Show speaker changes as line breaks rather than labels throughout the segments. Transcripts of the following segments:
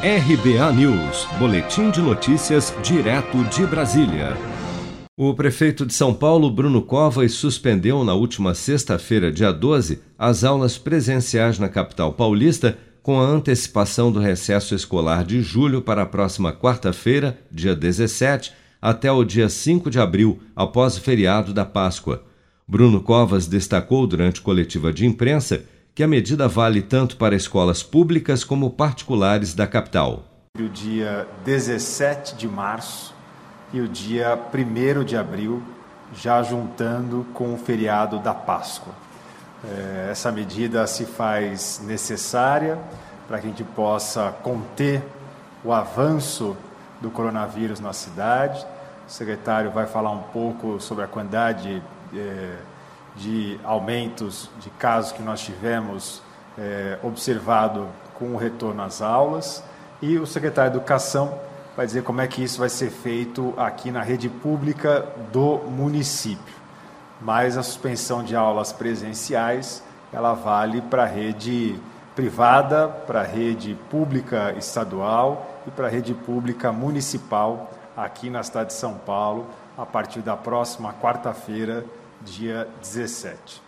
RBA News, Boletim de Notícias, direto de Brasília. O prefeito de São Paulo, Bruno Covas, suspendeu na última sexta-feira, dia 12, as aulas presenciais na capital paulista, com a antecipação do recesso escolar de julho para a próxima quarta-feira, dia 17, até o dia 5 de abril, após o feriado da Páscoa. Bruno Covas destacou durante coletiva de imprensa que a medida vale tanto para escolas públicas como particulares da capital.
O dia 17 de março e o dia 1 de abril, já juntando com o feriado da Páscoa. É, essa medida se faz necessária para que a gente possa conter o avanço do coronavírus na cidade. O secretário vai falar um pouco sobre a quantidade é, de aumentos de casos que nós tivemos é, observado com o retorno às aulas e o secretário de Educação vai dizer como é que isso vai ser feito aqui na rede pública do município. Mas a suspensão de aulas presenciais, ela vale para a rede privada, para a rede pública estadual e para a rede pública municipal aqui na cidade de São Paulo, a partir da próxima quarta-feira, dia 17.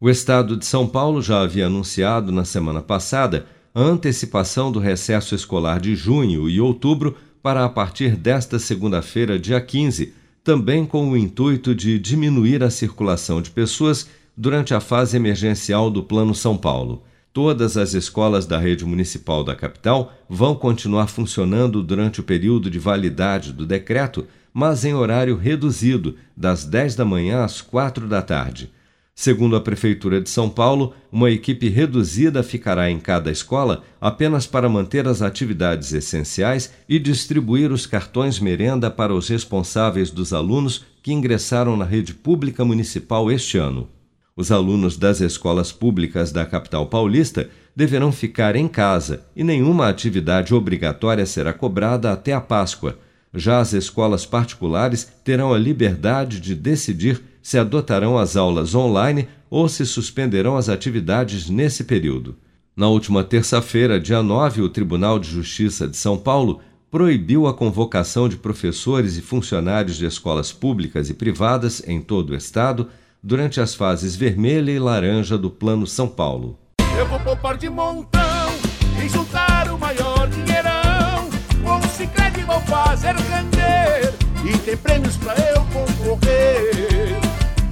O Estado de São Paulo já havia anunciado na semana passada a antecipação do recesso escolar de junho e outubro para a partir desta segunda-feira, dia 15, também com o intuito de diminuir a circulação de pessoas durante a fase emergencial do Plano São Paulo. Todas as escolas da rede municipal da capital vão continuar funcionando durante o período de validade do decreto mas em horário reduzido, das 10 da manhã às 4 da tarde. Segundo a Prefeitura de São Paulo, uma equipe reduzida ficará em cada escola apenas para manter as atividades essenciais e distribuir os cartões merenda para os responsáveis dos alunos que ingressaram na rede pública municipal este ano. Os alunos das escolas públicas da capital paulista deverão ficar em casa e nenhuma atividade obrigatória será cobrada até a Páscoa já as escolas particulares terão a liberdade de decidir se adotarão as aulas online ou se suspenderão as atividades nesse período. Na última terça-feira, dia 9, o Tribunal de Justiça de São Paulo proibiu a convocação de professores e funcionários de escolas públicas e privadas em todo o estado durante as fases vermelha e laranja do Plano São Paulo.
Eu vou poupar de montão o maior dinheirão com o Cicred vou fazer render e tem prêmios pra eu concorrer.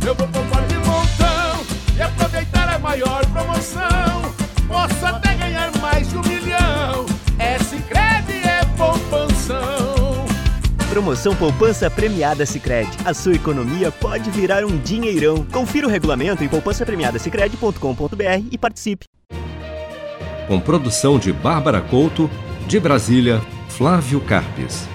Eu vou poupar de montão e aproveitar a maior promoção. Posso até ganhar mais de um milhão. É Cicred, é poupanção.
Promoção Poupança Premiada Cicred. A sua economia pode virar um dinheirão. Confira o regulamento em poupancapremiadacicred.com.br e participe.
Com produção de Bárbara Couto, de Brasília, Flávio Carpes.